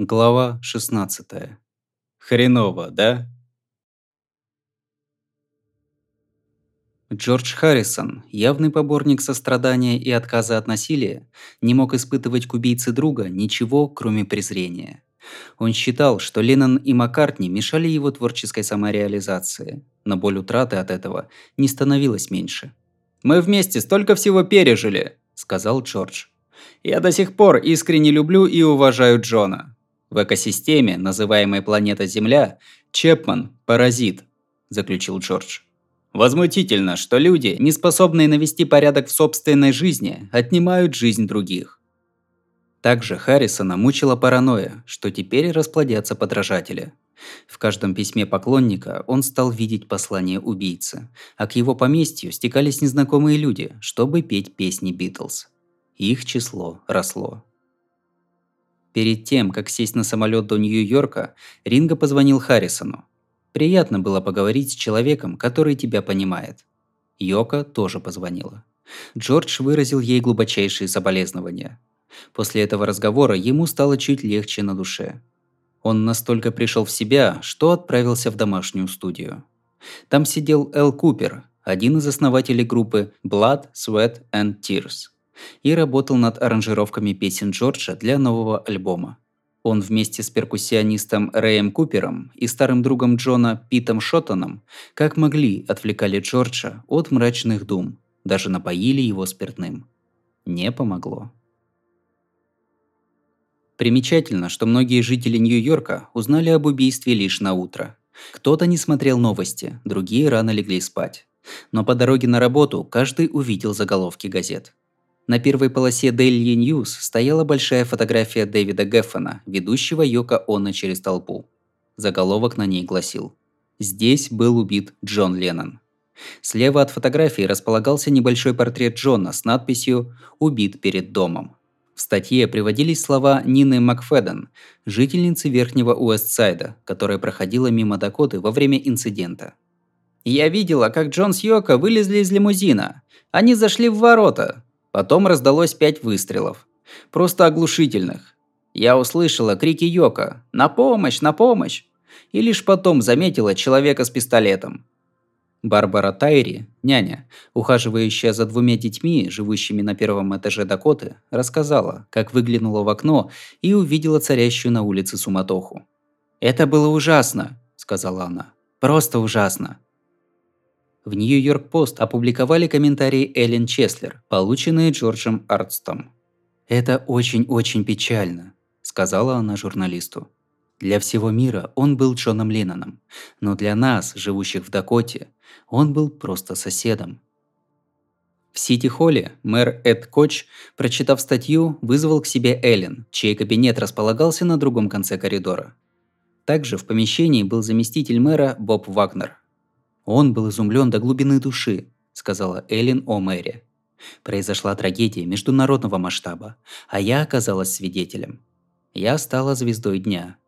Глава 16. Хреново, да? Джордж Харрисон, явный поборник сострадания и отказа от насилия, не мог испытывать к убийце друга ничего, кроме презрения. Он считал, что Леннон и Маккартни мешали его творческой самореализации, но боль утраты от этого не становилась меньше. «Мы вместе столько всего пережили», – сказал Джордж. «Я до сих пор искренне люблю и уважаю Джона. В экосистеме, называемой планета Земля, Чепман – паразит, заключил Джордж. Возмутительно, что люди, не способные навести порядок в собственной жизни, отнимают жизнь других. Также Харрисона мучила паранойя, что теперь расплодятся подражатели. В каждом письме поклонника он стал видеть послание убийцы, а к его поместью стекались незнакомые люди, чтобы петь песни Битлз. Их число росло. Перед тем, как сесть на самолет до Нью-Йорка, Ринго позвонил Харрисону. Приятно было поговорить с человеком, который тебя понимает. Йока тоже позвонила. Джордж выразил ей глубочайшие соболезнования. После этого разговора ему стало чуть легче на душе. Он настолько пришел в себя, что отправился в домашнюю студию. Там сидел Эл Купер, один из основателей группы Blood, Sweat and Tears – и работал над аранжировками песен Джорджа для нового альбома. Он вместе с перкуссионистом Рэем Купером и старым другом Джона Питом Шоттоном как могли отвлекали Джорджа от мрачных дум, даже напоили его спиртным. Не помогло. Примечательно, что многие жители Нью-Йорка узнали об убийстве лишь на утро. Кто-то не смотрел новости, другие рано легли спать. Но по дороге на работу каждый увидел заголовки газет. На первой полосе Daily News стояла большая фотография Дэвида Геффена, ведущего Йока Оно через толпу. Заголовок на ней гласил «Здесь был убит Джон Леннон». Слева от фотографии располагался небольшой портрет Джона с надписью «Убит перед домом». В статье приводились слова Нины Макфеден, жительницы Верхнего Уэстсайда, которая проходила мимо Дакоты во время инцидента. «Я видела, как Джон с Йоко вылезли из лимузина. Они зашли в ворота. Потом раздалось пять выстрелов. Просто оглушительных. Я услышала крики Йока «На помощь! На помощь!» и лишь потом заметила человека с пистолетом. Барбара Тайри, няня, ухаживающая за двумя детьми, живущими на первом этаже Дакоты, рассказала, как выглянула в окно и увидела царящую на улице суматоху. «Это было ужасно», – сказала она. «Просто ужасно. В Нью-Йорк-Пост опубликовали комментарии Эллен Чеслер, полученные Джорджем Артстом. «Это очень-очень печально», – сказала она журналисту. Для всего мира он был Джоном Ленноном, но для нас, живущих в Дакоте, он был просто соседом. В Сити-холле мэр Эд Коч, прочитав статью, вызвал к себе Эллен, чей кабинет располагался на другом конце коридора. Также в помещении был заместитель мэра Боб Вагнер – он был изумлен до глубины души, сказала Эллен о мэре. Произошла трагедия международного масштаба, а я оказалась свидетелем. Я стала звездой дня.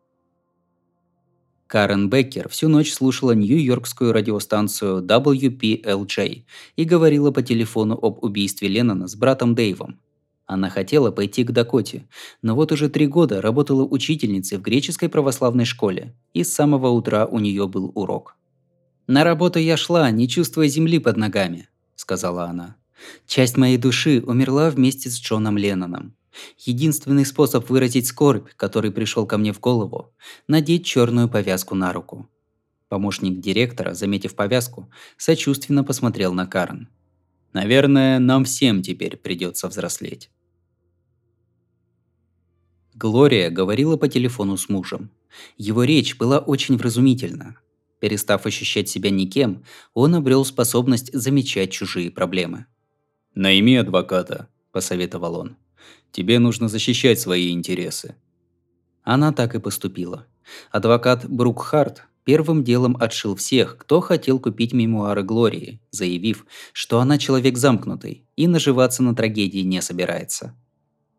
Карен Беккер всю ночь слушала нью-йоркскую радиостанцию WPLJ и говорила по телефону об убийстве Леннона с братом Дэйвом. Она хотела пойти к Дакоте, но вот уже три года работала учительницей в греческой православной школе, и с самого утра у нее был урок – «На работу я шла, не чувствуя земли под ногами», – сказала она. «Часть моей души умерла вместе с Джоном Ленноном. Единственный способ выразить скорбь, который пришел ко мне в голову – надеть черную повязку на руку». Помощник директора, заметив повязку, сочувственно посмотрел на Карен. «Наверное, нам всем теперь придется взрослеть». Глория говорила по телефону с мужем. Его речь была очень вразумительна, Перестав ощущать себя никем, он обрел способность замечать чужие проблемы. «Найми адвоката», – посоветовал он. «Тебе нужно защищать свои интересы». Она так и поступила. Адвокат Брук Харт первым делом отшил всех, кто хотел купить мемуары Глории, заявив, что она человек замкнутый и наживаться на трагедии не собирается.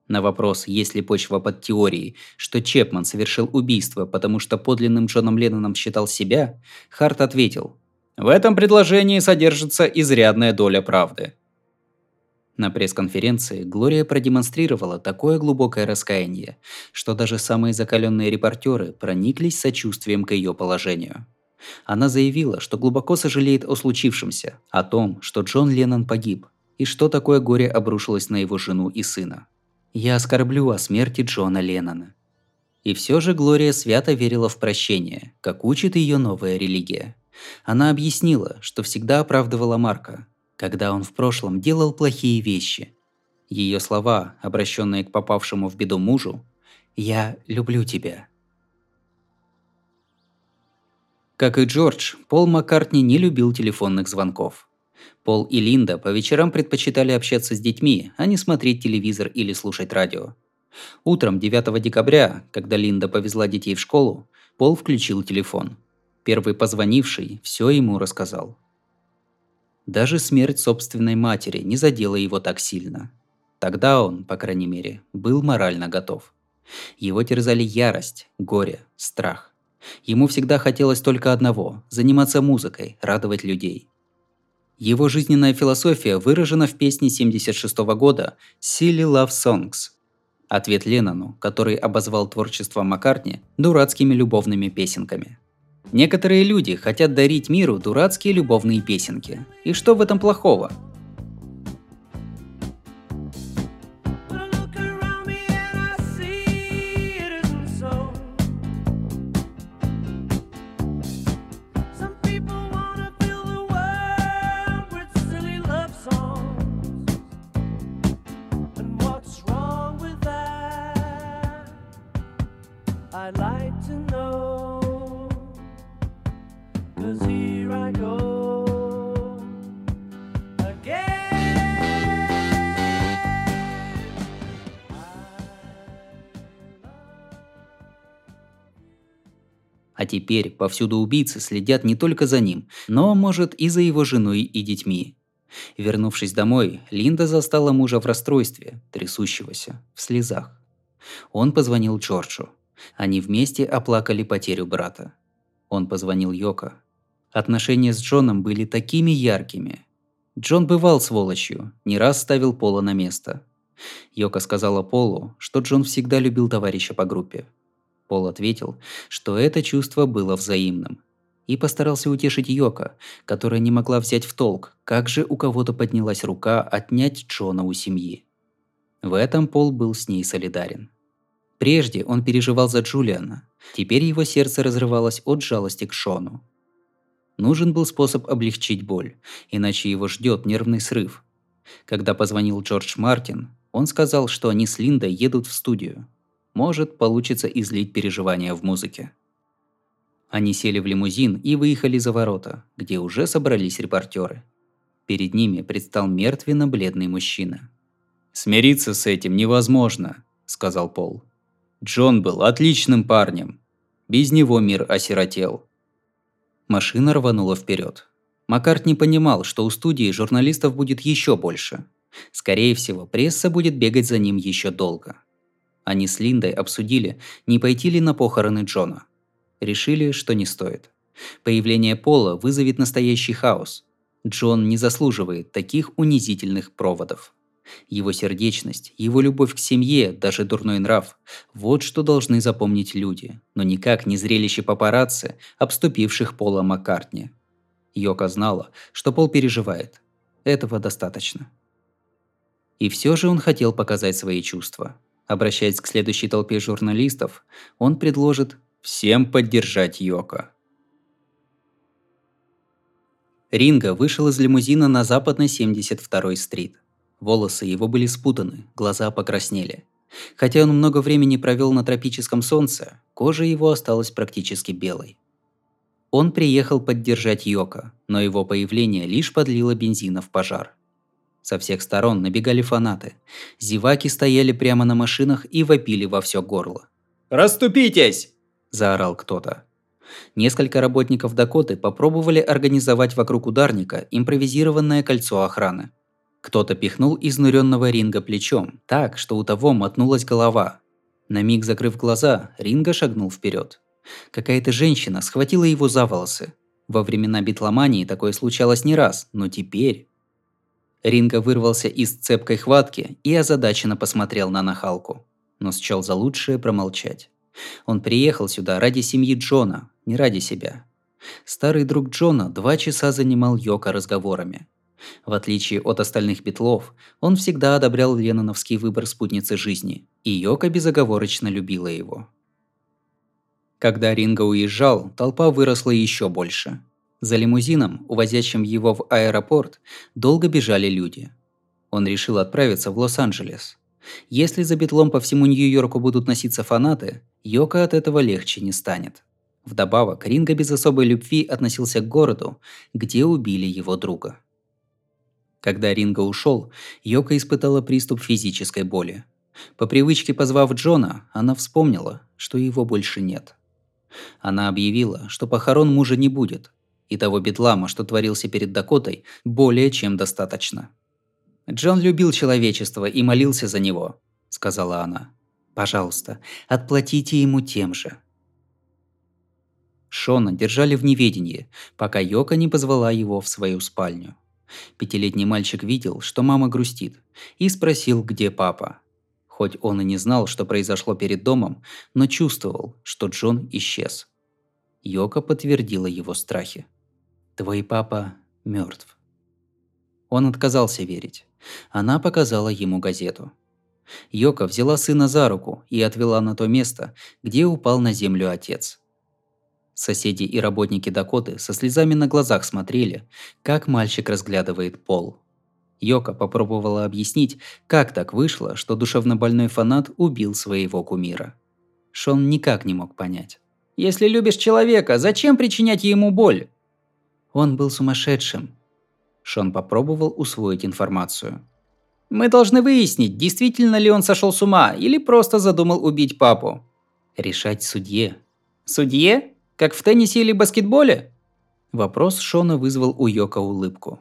На вопрос, есть ли почва под теорией, что Чепман совершил убийство, потому что подлинным Джоном Ленноном считал себя, Харт ответил, «В этом предложении содержится изрядная доля правды». На пресс-конференции Глория продемонстрировала такое глубокое раскаяние, что даже самые закаленные репортеры прониклись сочувствием к ее положению. Она заявила, что глубоко сожалеет о случившемся, о том, что Джон Леннон погиб, и что такое горе обрушилось на его жену и сына. «Я оскорблю о смерти Джона Леннона». И все же Глория свято верила в прощение, как учит ее новая религия. Она объяснила, что всегда оправдывала Марка, когда он в прошлом делал плохие вещи. Ее слова, обращенные к попавшему в беду мужу, «Я люблю тебя». Как и Джордж, Пол Маккартни не любил телефонных звонков. Пол и Линда по вечерам предпочитали общаться с детьми, а не смотреть телевизор или слушать радио. Утром 9 декабря, когда Линда повезла детей в школу, Пол включил телефон. Первый позвонивший все ему рассказал. Даже смерть собственной матери не задела его так сильно. Тогда он, по крайней мере, был морально готов. Его терзали ярость, горе, страх. Ему всегда хотелось только одного – заниматься музыкой, радовать людей. Его жизненная философия выражена в песне 76 года «Silly Love Songs». Ответ Леннону, который обозвал творчество Маккартни дурацкими любовными песенками. Некоторые люди хотят дарить миру дурацкие любовные песенки. И что в этом плохого? А теперь повсюду убийцы следят не только за ним, но, может, и за его женой и детьми. Вернувшись домой, Линда застала мужа в расстройстве, трясущегося, в слезах. Он позвонил Джорджу. Они вместе оплакали потерю брата. Он позвонил Йоко. Отношения с Джоном были такими яркими. Джон бывал сволочью, не раз ставил Пола на место. Йока сказала Полу, что Джон всегда любил товарища по группе. Пол ответил, что это чувство было взаимным. И постарался утешить Йока, которая не могла взять в толк, как же у кого-то поднялась рука отнять Джона у семьи. В этом Пол был с ней солидарен. Прежде он переживал за Джулиана. Теперь его сердце разрывалось от жалости к Шону. Нужен был способ облегчить боль, иначе его ждет нервный срыв. Когда позвонил Джордж Мартин, он сказал, что они с Линдой едут в студию. Может, получится излить переживания в музыке. Они сели в лимузин и выехали за ворота, где уже собрались репортеры. Перед ними предстал мертвенно-бледный мужчина. «Смириться с этим невозможно», – сказал Пол. Джон был отличным парнем. Без него мир осиротел. Машина рванула вперед. Маккарт не понимал, что у студии журналистов будет еще больше. Скорее всего, пресса будет бегать за ним еще долго. Они с Линдой обсудили, не пойти ли на похороны Джона. Решили, что не стоит. Появление Пола вызовет настоящий хаос. Джон не заслуживает таких унизительных проводов. Его сердечность, его любовь к семье, даже дурной нрав – вот что должны запомнить люди, но никак не зрелище папарацци, обступивших Пола Маккартни. Йока знала, что Пол переживает. Этого достаточно. И все же он хотел показать свои чувства. Обращаясь к следующей толпе журналистов, он предложит всем поддержать Йока. Ринга вышел из лимузина на западной 72-й стрит. Волосы его были спутаны, глаза покраснели. Хотя он много времени провел на тропическом солнце, кожа его осталась практически белой. Он приехал поддержать Йока, но его появление лишь подлило бензина в пожар. Со всех сторон набегали фанаты. Зеваки стояли прямо на машинах и вопили во все горло. «Раступитесь!» – заорал кто-то. Несколько работников Дакоты попробовали организовать вокруг ударника импровизированное кольцо охраны. Кто-то пихнул изнуренного Ринга плечом, так, что у того мотнулась голова. На миг закрыв глаза, Ринга шагнул вперед. Какая-то женщина схватила его за волосы. Во времена битломании такое случалось не раз, но теперь... Ринга вырвался из цепкой хватки и озадаченно посмотрел на нахалку, но счел за лучшее промолчать. Он приехал сюда ради семьи Джона, не ради себя. Старый друг Джона два часа занимал Йока разговорами. В отличие от остальных битлов, он всегда одобрял ленноновский выбор спутницы жизни, и Йока безоговорочно любила его. Когда Ринго уезжал, толпа выросла еще больше. За лимузином, увозящим его в аэропорт, долго бежали люди. Он решил отправиться в Лос-Анджелес. Если за битлом по всему Нью-Йорку будут носиться фанаты, Йока от этого легче не станет. Вдобавок, Ринго без особой любви относился к городу, где убили его друга. Когда Ринго ушел, Йока испытала приступ физической боли. По привычке позвав Джона, она вспомнила, что его больше нет. Она объявила, что похорон мужа не будет, и того бедлама, что творился перед Дакотой, более чем достаточно. «Джон любил человечество и молился за него», – сказала она. «Пожалуйста, отплатите ему тем же». Шона держали в неведении, пока Йока не позвала его в свою спальню. Пятилетний мальчик видел, что мама грустит, и спросил, где папа. Хоть он и не знал, что произошло перед домом, но чувствовал, что Джон исчез. Йока подтвердила его страхи. «Твой папа мертв». Он отказался верить. Она показала ему газету. Йока взяла сына за руку и отвела на то место, где упал на землю отец. Соседи и работники Дакоты со слезами на глазах смотрели, как мальчик разглядывает пол. Йока попробовала объяснить, как так вышло, что душевнобольной фанат убил своего кумира. Шон никак не мог понять. «Если любишь человека, зачем причинять ему боль?» Он был сумасшедшим. Шон попробовал усвоить информацию. «Мы должны выяснить, действительно ли он сошел с ума или просто задумал убить папу». Решать судье. «Судье?» Как в теннисе или баскетболе?» Вопрос Шона вызвал у Йока улыбку.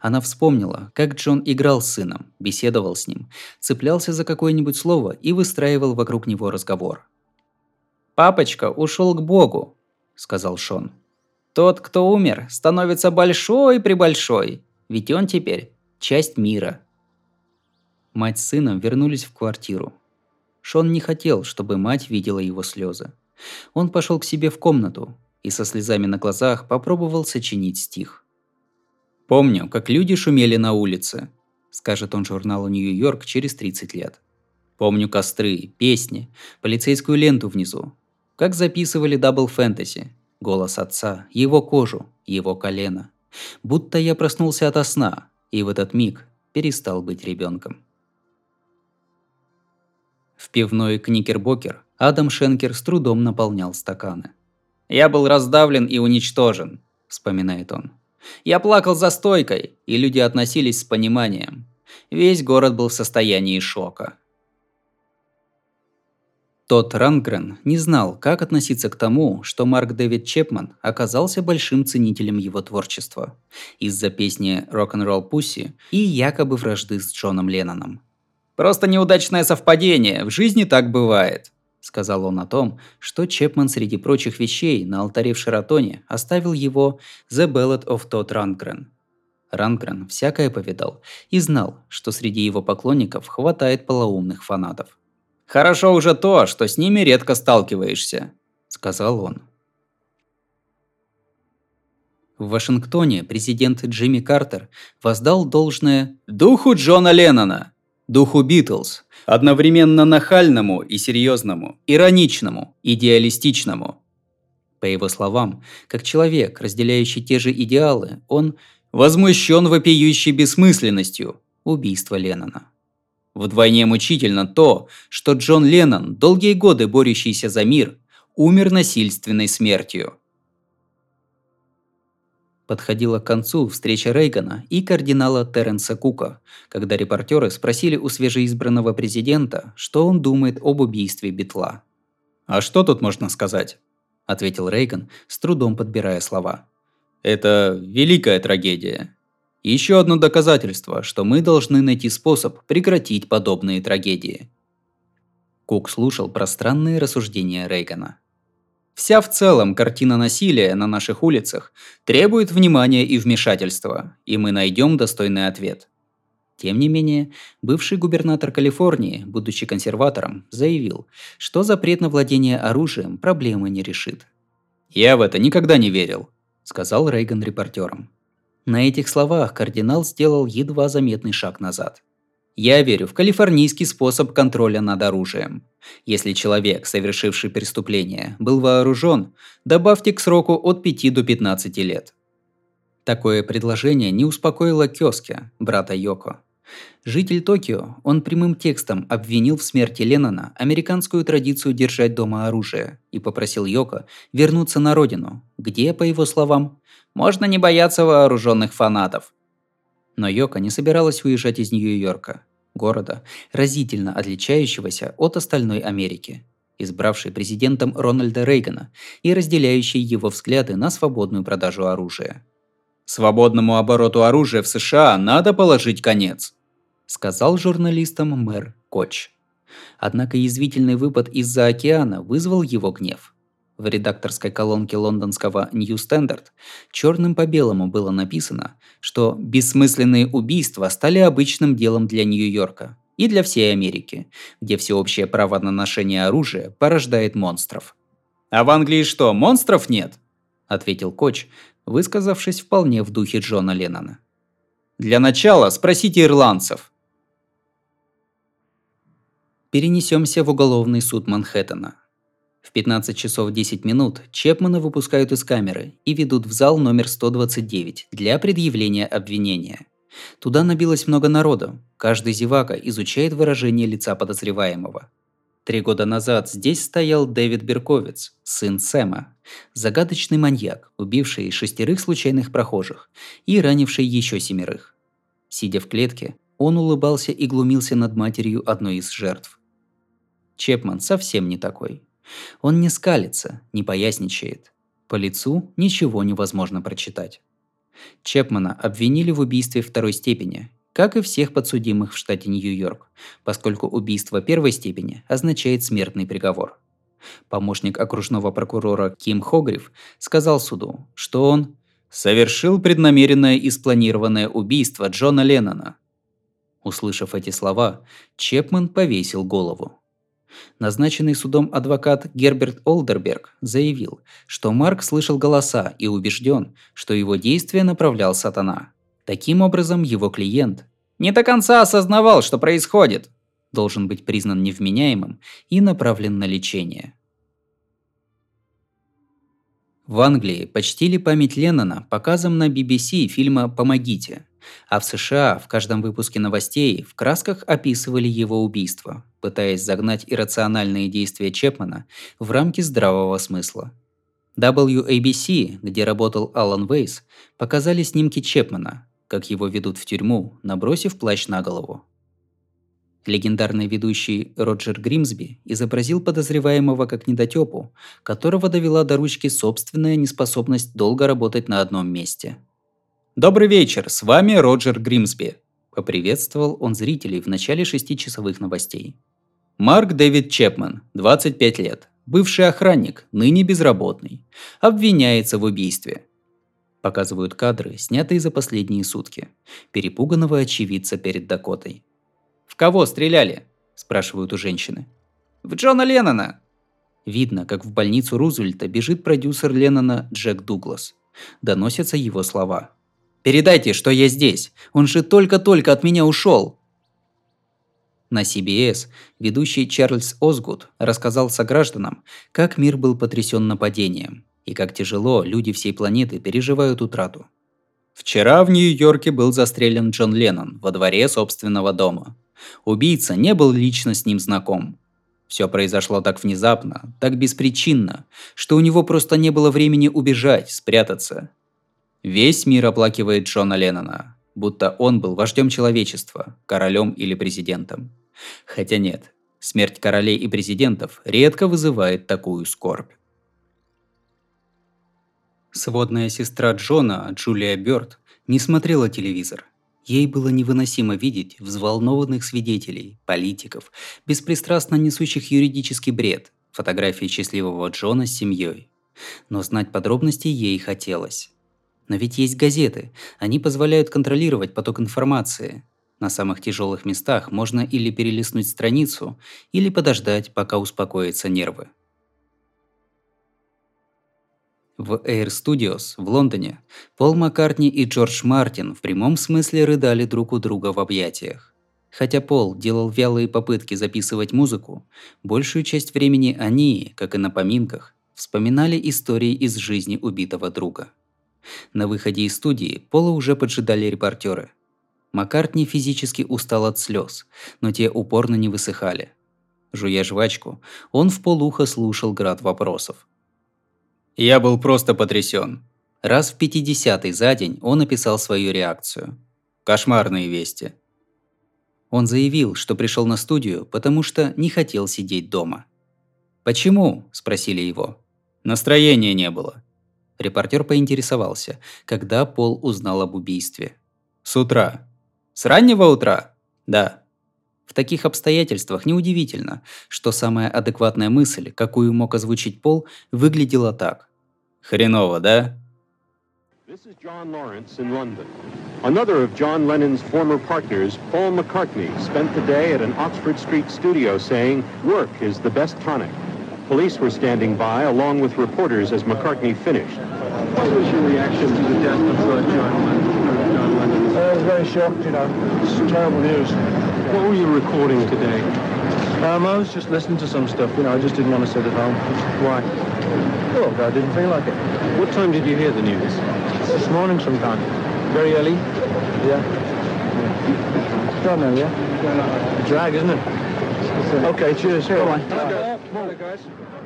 Она вспомнила, как Джон играл с сыном, беседовал с ним, цеплялся за какое-нибудь слово и выстраивал вокруг него разговор. «Папочка ушел к Богу», – сказал Шон. «Тот, кто умер, становится большой-пребольшой, ведь он теперь часть мира». Мать с сыном вернулись в квартиру. Шон не хотел, чтобы мать видела его слезы. Он пошел к себе в комнату и со слезами на глазах попробовал сочинить стих. «Помню, как люди шумели на улице», – скажет он журналу «Нью-Йорк» через 30 лет. «Помню костры, песни, полицейскую ленту внизу. Как записывали Double Fantasy, голос отца, его кожу, его колено. Будто я проснулся ото сна, и в этот миг перестал быть ребенком. В пивной Кникербокер Адам Шенкер с трудом наполнял стаканы. «Я был раздавлен и уничтожен», – вспоминает он. «Я плакал за стойкой, и люди относились с пониманием. Весь город был в состоянии шока». Тот Рангрен не знал, как относиться к тому, что Марк Дэвид Чепман оказался большим ценителем его творчества из-за песни «Rock'n'Roll Pussy» и якобы вражды с Джоном Ленноном. «Просто неудачное совпадение, в жизни так бывает», сказал он о том, что Чепман среди прочих вещей на алтаре в Шератоне оставил его «The Ballad of Todd Rundgren». Рангрен всякое повидал и знал, что среди его поклонников хватает полоумных фанатов. «Хорошо уже то, что с ними редко сталкиваешься», – сказал он. В Вашингтоне президент Джимми Картер воздал должное «духу Джона Леннона», «духу Битлз», одновременно нахальному и серьезному, ироничному, идеалистичному. По его словам, как человек, разделяющий те же идеалы, он возмущен вопиющей бессмысленностью убийства Леннона. Вдвойне мучительно то, что Джон Леннон, долгие годы борющийся за мир, умер насильственной смертью – Подходила к концу встреча Рейгана и кардинала Терренса Кука, когда репортеры спросили у свежеизбранного президента, что он думает об убийстве Битла. «А что тут можно сказать?» – ответил Рейган, с трудом подбирая слова. «Это великая трагедия. Еще одно доказательство, что мы должны найти способ прекратить подобные трагедии». Кук слушал пространные рассуждения Рейгана. Вся в целом картина насилия на наших улицах требует внимания и вмешательства, и мы найдем достойный ответ. Тем не менее, бывший губернатор Калифорнии, будучи консерватором, заявил, что запрет на владение оружием проблемы не решит. «Я в это никогда не верил», – сказал Рейган репортерам. На этих словах кардинал сделал едва заметный шаг назад. Я верю в калифорнийский способ контроля над оружием. Если человек, совершивший преступление, был вооружен, добавьте к сроку от 5 до 15 лет. Такое предложение не успокоило Кёске, брата Йоко. Житель Токио, он прямым текстом обвинил в смерти Леннона американскую традицию держать дома оружие и попросил Йоко вернуться на родину, где, по его словам, можно не бояться вооруженных фанатов. Но Йока не собиралась уезжать из Нью-Йорка, города, разительно отличающегося от остальной Америки, избравшей президентом Рональда Рейгана и разделяющей его взгляды на свободную продажу оружия. «Свободному обороту оружия в США надо положить конец», сказал журналистам мэр Коч. Однако язвительный выпад из-за океана вызвал его гнев. В редакторской колонке лондонского New Standard черным по белому было написано, что бессмысленные убийства стали обычным делом для Нью-Йорка и для всей Америки, где всеобщее право на ношение оружия порождает монстров. «А в Англии что, монстров нет?» – ответил Коч, высказавшись вполне в духе Джона Леннона. «Для начала спросите ирландцев». Перенесемся в уголовный суд Манхэттена. В 15 часов 10 минут Чепмана выпускают из камеры и ведут в зал номер 129 для предъявления обвинения. Туда набилось много народу. Каждый зевака изучает выражение лица подозреваемого. Три года назад здесь стоял Дэвид Берковиц, сын Сэма, загадочный маньяк, убивший шестерых случайных прохожих и ранивший еще семерых. Сидя в клетке, он улыбался и глумился над матерью одной из жертв. Чепман совсем не такой. Он не скалится, не поясничает. По лицу ничего невозможно прочитать. Чепмана обвинили в убийстве второй степени, как и всех подсудимых в штате Нью-Йорк, поскольку убийство первой степени означает смертный приговор. Помощник окружного прокурора Ким Хогриф сказал суду, что он совершил преднамеренное и спланированное убийство Джона Леннона. Услышав эти слова, Чепман повесил голову. Назначенный судом адвокат Герберт Олдерберг заявил, что Марк слышал голоса и убежден, что его действия направлял сатана. Таким образом, его клиент не до конца осознавал, что происходит, должен быть признан невменяемым и направлен на лечение. В Англии почтили память Леннона показом на BBC фильма «Помогите», а в США в каждом выпуске новостей в красках описывали его убийство, пытаясь загнать иррациональные действия Чепмана в рамки здравого смысла. WABC, где работал Алан Вейс, показали снимки Чепмана, как его ведут в тюрьму, набросив плащ на голову. Легендарный ведущий Роджер Гримсби изобразил подозреваемого как недотепу, которого довела до ручки собственная неспособность долго работать на одном месте – Добрый вечер, с вами Роджер Гримсби. Поприветствовал он зрителей в начале шестичасовых новостей. Марк Дэвид Чепман, 25 лет, бывший охранник, ныне безработный, обвиняется в убийстве. Показывают кадры, снятые за последние сутки. Перепуганного очевидца перед Дакотой. «В кого стреляли?» – спрашивают у женщины. «В Джона Леннона!» Видно, как в больницу Рузвельта бежит продюсер Леннона Джек Дуглас. Доносятся его слова – Передайте, что я здесь. Он же только-только от меня ушел. На CBS ведущий Чарльз Озгуд рассказал согражданам, как мир был потрясен нападением и как тяжело люди всей планеты переживают утрату. Вчера в Нью-Йорке был застрелен Джон Леннон во дворе собственного дома. Убийца не был лично с ним знаком. Все произошло так внезапно, так беспричинно, что у него просто не было времени убежать, спрятаться Весь мир оплакивает Джона Леннона, будто он был вождем человечества, королем или президентом. Хотя нет, смерть королей и президентов редко вызывает такую скорбь. Сводная сестра Джона, Джулия Бёрд, не смотрела телевизор. Ей было невыносимо видеть взволнованных свидетелей, политиков, беспристрастно несущих юридический бред, фотографии счастливого Джона с семьей. Но знать подробности ей хотелось. Но ведь есть газеты. Они позволяют контролировать поток информации. На самых тяжелых местах можно или перелистнуть страницу, или подождать, пока успокоятся нервы. В Air Studios в Лондоне Пол Маккартни и Джордж Мартин в прямом смысле рыдали друг у друга в объятиях. Хотя Пол делал вялые попытки записывать музыку, большую часть времени они, как и на поминках, вспоминали истории из жизни убитого друга. На выходе из студии Пола уже поджидали репортеры. Маккартни физически устал от слез, но те упорно не высыхали. Жуя жвачку, он в полухо слушал град вопросов – я был просто потрясен. Раз в 50-й за день он написал свою реакцию. Кошмарные вести. Он заявил, что пришел на студию, потому что не хотел сидеть дома. «Почему?» – спросили его. «Настроения не было». Репортер поинтересовался, когда Пол узнал об убийстве. «С утра». «С раннего утра?» «Да». В таких обстоятельствах неудивительно, что самая адекватная мысль, какую мог озвучить Пол, выглядела так. Хреново, да? This is John Lawrence in London. Another of John Lennon's former partners, Paul McCartney, spent the day at an Oxford Street studio saying, work is the best tonic. Police were standing by along with reporters as McCartney finished. What was your reaction to the death of uh, John Lennon? John Lennon? I was very shocked, you know. It's terrible news. What were you recording today? Um, I was just listening to some stuff, you know, I just didn't want to sit at home. Why? Oh, I didn't feel like it. What time did you hear the news? This morning sometime. Very early? Yeah. Don't know, yeah? A drag, isn't it? Okay, cheers. Bye-bye.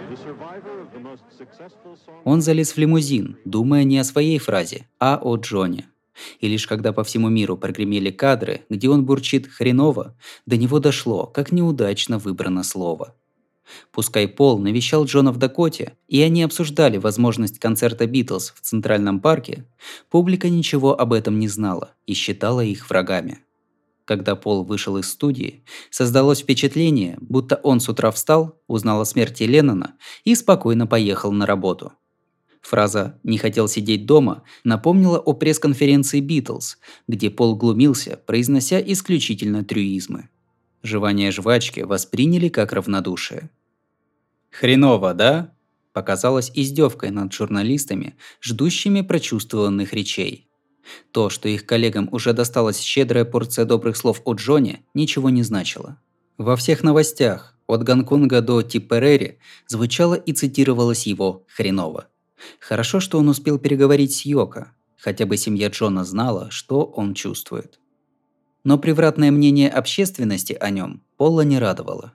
Он залез в лимузин, думая не о своей фразе, а о Джоне. И лишь когда по всему миру прогремели кадры, где он бурчит «хреново», до него дошло, как неудачно выбрано слово. Пускай Пол навещал Джона в Дакоте, и они обсуждали возможность концерта Битлз в Центральном парке, публика ничего об этом не знала и считала их врагами. Когда Пол вышел из студии, создалось впечатление, будто он с утра встал, узнал о смерти Леннона и спокойно поехал на работу – Фраза «не хотел сидеть дома» напомнила о пресс-конференции «Битлз», где Пол глумился, произнося исключительно трюизмы. Жевание жвачки восприняли как равнодушие. «Хреново, да?» показалось издевкой над журналистами, ждущими прочувствованных речей. То, что их коллегам уже досталась щедрая порция добрых слов от Джонни, ничего не значило. Во всех новостях, от Гонконга до Типперери, звучало и цитировалось его «хреново». Хорошо, что он успел переговорить с Йоко. Хотя бы семья Джона знала, что он чувствует. Но превратное мнение общественности о нем Пола не радовало.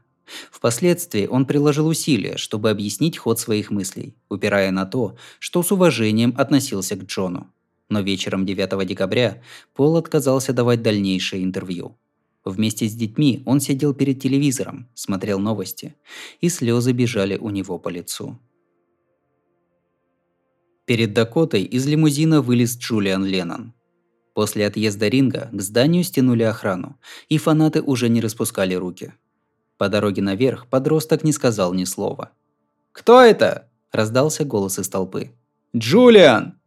Впоследствии он приложил усилия, чтобы объяснить ход своих мыслей, упирая на то, что с уважением относился к Джону. Но вечером 9 декабря Пол отказался давать дальнейшее интервью. Вместе с детьми он сидел перед телевизором, смотрел новости, и слезы бежали у него по лицу. Перед Дакотой из лимузина вылез Джулиан Леннон. После отъезда ринга к зданию стянули охрану, и фанаты уже не распускали руки. По дороге наверх подросток не сказал ни слова. «Кто это?» – раздался голос из толпы. «Джулиан!»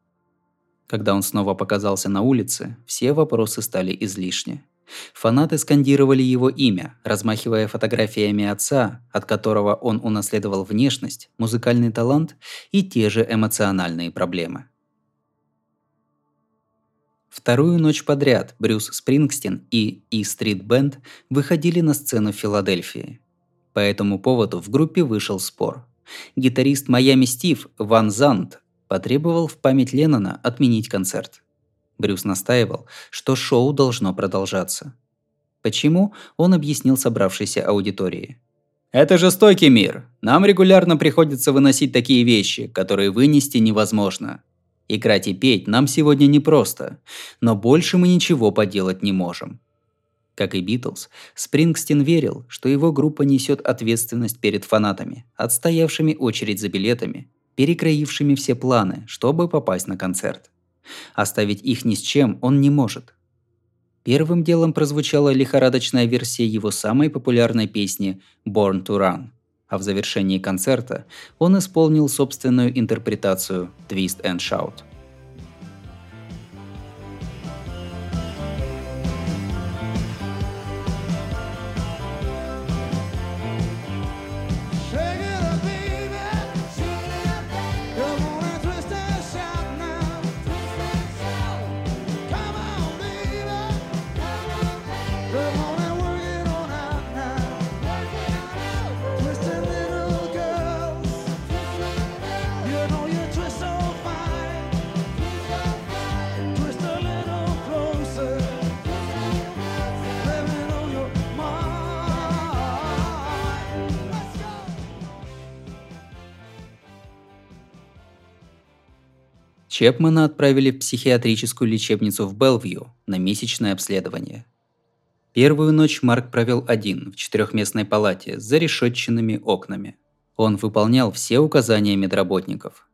Когда он снова показался на улице, все вопросы стали излишни. Фанаты скандировали его имя, размахивая фотографиями отца, от которого он унаследовал внешность, музыкальный талант и те же эмоциональные проблемы. Вторую ночь подряд Брюс Спрингстин и E Street Band выходили на сцену в Филадельфии. По этому поводу в группе вышел спор. Гитарист Майами Стив Ван Зант потребовал в память Леннона отменить концерт. Брюс настаивал, что шоу должно продолжаться. Почему, он объяснил собравшейся аудитории. «Это жестокий мир. Нам регулярно приходится выносить такие вещи, которые вынести невозможно. Играть и петь нам сегодня непросто, но больше мы ничего поделать не можем». Как и Битлз, Спрингстин верил, что его группа несет ответственность перед фанатами, отстоявшими очередь за билетами, перекроившими все планы, чтобы попасть на концерт. Оставить их ни с чем он не может. Первым делом прозвучала лихорадочная версия его самой популярной песни «Born to Run», а в завершении концерта он исполнил собственную интерпретацию «Twist and Shout». Чепмана отправили в психиатрическую лечебницу в Белвью на месячное обследование. Первую ночь Марк провел один в четырехместной палате с зарешетченными окнами. Он выполнял все указания медработников.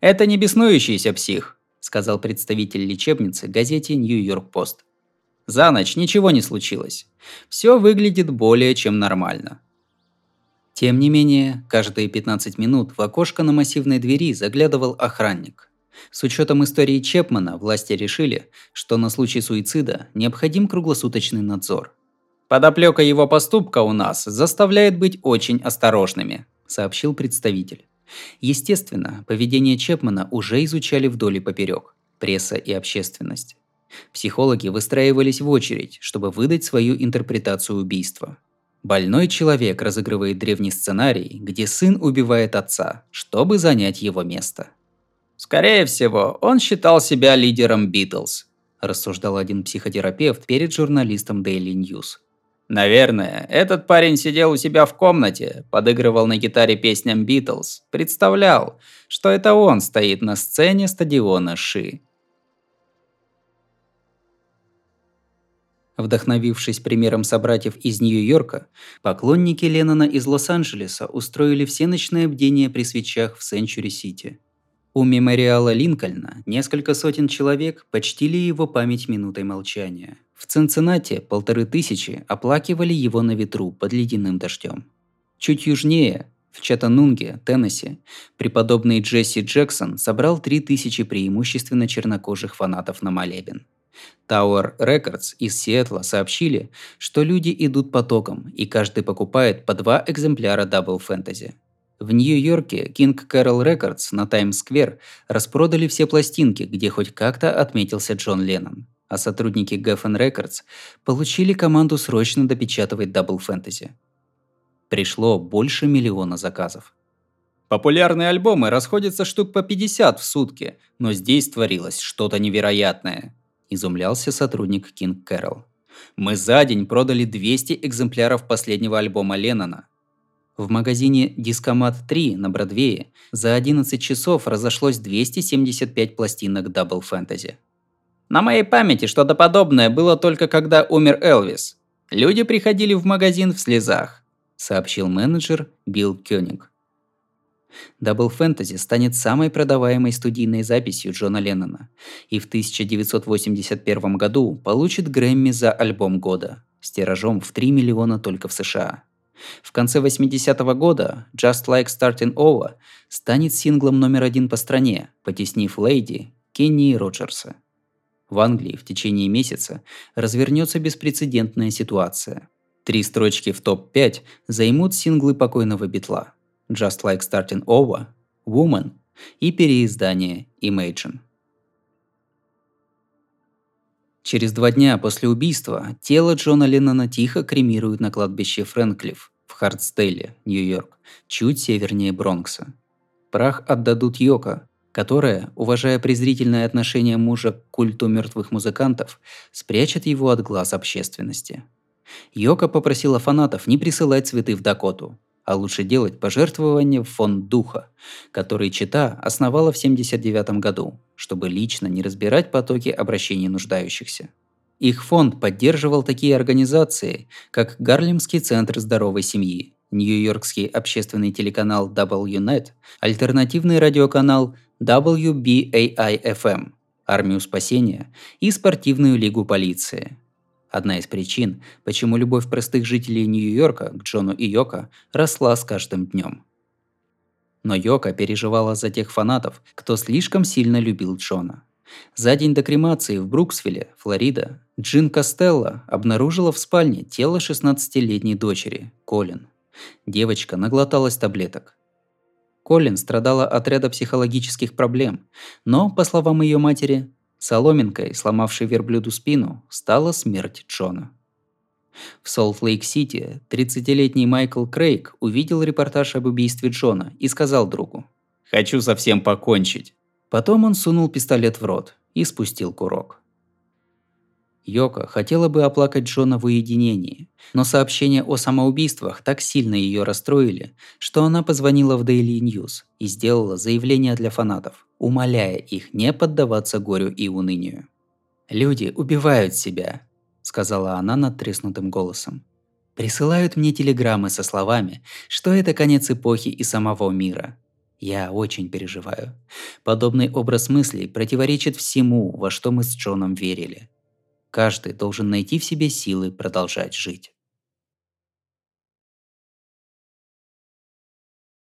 «Это не беснующийся псих», – сказал представитель лечебницы газете «Нью-Йорк-Пост». «За ночь ничего не случилось. Все выглядит более чем нормально». Тем не менее, каждые 15 минут в окошко на массивной двери заглядывал охранник. С учетом истории Чепмана, власти решили, что на случай суицида необходим круглосуточный надзор. «Подоплека его поступка у нас заставляет быть очень осторожными», – сообщил представитель. Естественно, поведение Чепмана уже изучали вдоль и поперек – пресса и общественность. Психологи выстраивались в очередь, чтобы выдать свою интерпретацию убийства. Больной человек разыгрывает древний сценарий, где сын убивает отца, чтобы занять его место. «Скорее всего, он считал себя лидером Битлз», – рассуждал один психотерапевт перед журналистом Daily News. Наверное, этот парень сидел у себя в комнате, подыгрывал на гитаре песням Битлз, представлял, что это он стоит на сцене стадиона Ши. Вдохновившись примером собратьев из Нью-Йорка, поклонники Леннона из Лос-Анджелеса устроили все ночные бдения при свечах в Сенчури-Сити. У мемориала Линкольна несколько сотен человек почтили его память минутой молчания. В Цинциннате полторы тысячи оплакивали его на ветру под ледяным дождем. Чуть южнее, в Чаттанунге, Теннесси, преподобный Джесси Джексон собрал три тысячи преимущественно чернокожих фанатов на молебен. Tower Records из Сиэтла сообщили, что люди идут потоком, и каждый покупает по два экземпляра Double Fantasy. В Нью-Йорке King Carol Records на Таймс-сквер распродали все пластинки, где хоть как-то отметился Джон Леннон. А сотрудники Geffen Records получили команду срочно допечатывать Double Fantasy. Пришло больше миллиона заказов. Популярные альбомы расходятся штук по 50 в сутки, но здесь творилось что-то невероятное, изумлялся сотрудник King Carol. Мы за день продали 200 экземпляров последнего альбома Леннона. В магазине Дискомат 3 на Бродвее за 11 часов разошлось 275 пластинок Double Fantasy. На моей памяти что-то подобное было только когда умер Элвис. Люди приходили в магазин в слезах, сообщил менеджер Билл Кёниг. Double Fantasy станет самой продаваемой студийной записью Джона Леннона и в 1981 году получит Грэмми за альбом года с тиражом в 3 миллиона только в США. В конце 80-го года Just Like Starting Over станет синглом номер один по стране, потеснив Лейди Кенни Роджерса. В Англии в течение месяца развернется беспрецедентная ситуация. Три строчки в топ-5 займут синглы покойного Битла Just Like Starting Over, Woman и переиздание Imagine. Через два дня после убийства тело Джона Леннона тихо кремируют на кладбище Фрэнклифф Хардстейле, Нью-Йорк, чуть севернее Бронкса. Прах отдадут Йоко, которая, уважая презрительное отношение мужа к культу мертвых музыкантов, спрячет его от глаз общественности. Йока попросила фанатов не присылать цветы в Дакоту, а лучше делать пожертвования в фонд духа, который Чита основала в 1979 году, чтобы лично не разбирать потоки обращений нуждающихся. Их фонд поддерживал такие организации, как Гарлемский центр здоровой семьи, Нью-Йоркский общественный телеканал WNET, альтернативный радиоканал WBAI-FM, Армию спасения и спортивную лигу полиции. Одна из причин, почему любовь простых жителей Нью-Йорка к Джону и Йоко росла с каждым днем. Но Йока переживала за тех фанатов, кто слишком сильно любил Джона. За день до кремации в Бруксвилле, Флорида, Джин Костелло обнаружила в спальне тело 16-летней дочери, Колин. Девочка наглоталась таблеток. Колин страдала от ряда психологических проблем, но, по словам ее матери, соломинкой, сломавшей верблюду спину, стала смерть Джона. В Солт-Лейк-Сити 30-летний Майкл Крейг увидел репортаж об убийстве Джона и сказал другу «Хочу совсем покончить». Потом он сунул пистолет в рот и спустил курок. Йока хотела бы оплакать Джона в уединении, но сообщения о самоубийствах так сильно ее расстроили, что она позвонила в Daily News и сделала заявление для фанатов, умоляя их не поддаваться горю и унынию. «Люди убивают себя», – сказала она надтреснутым голосом. «Присылают мне телеграммы со словами, что это конец эпохи и самого мира. Я очень переживаю. Подобный образ мыслей противоречит всему, во что мы с Джоном верили. Каждый должен найти в себе силы продолжать жить.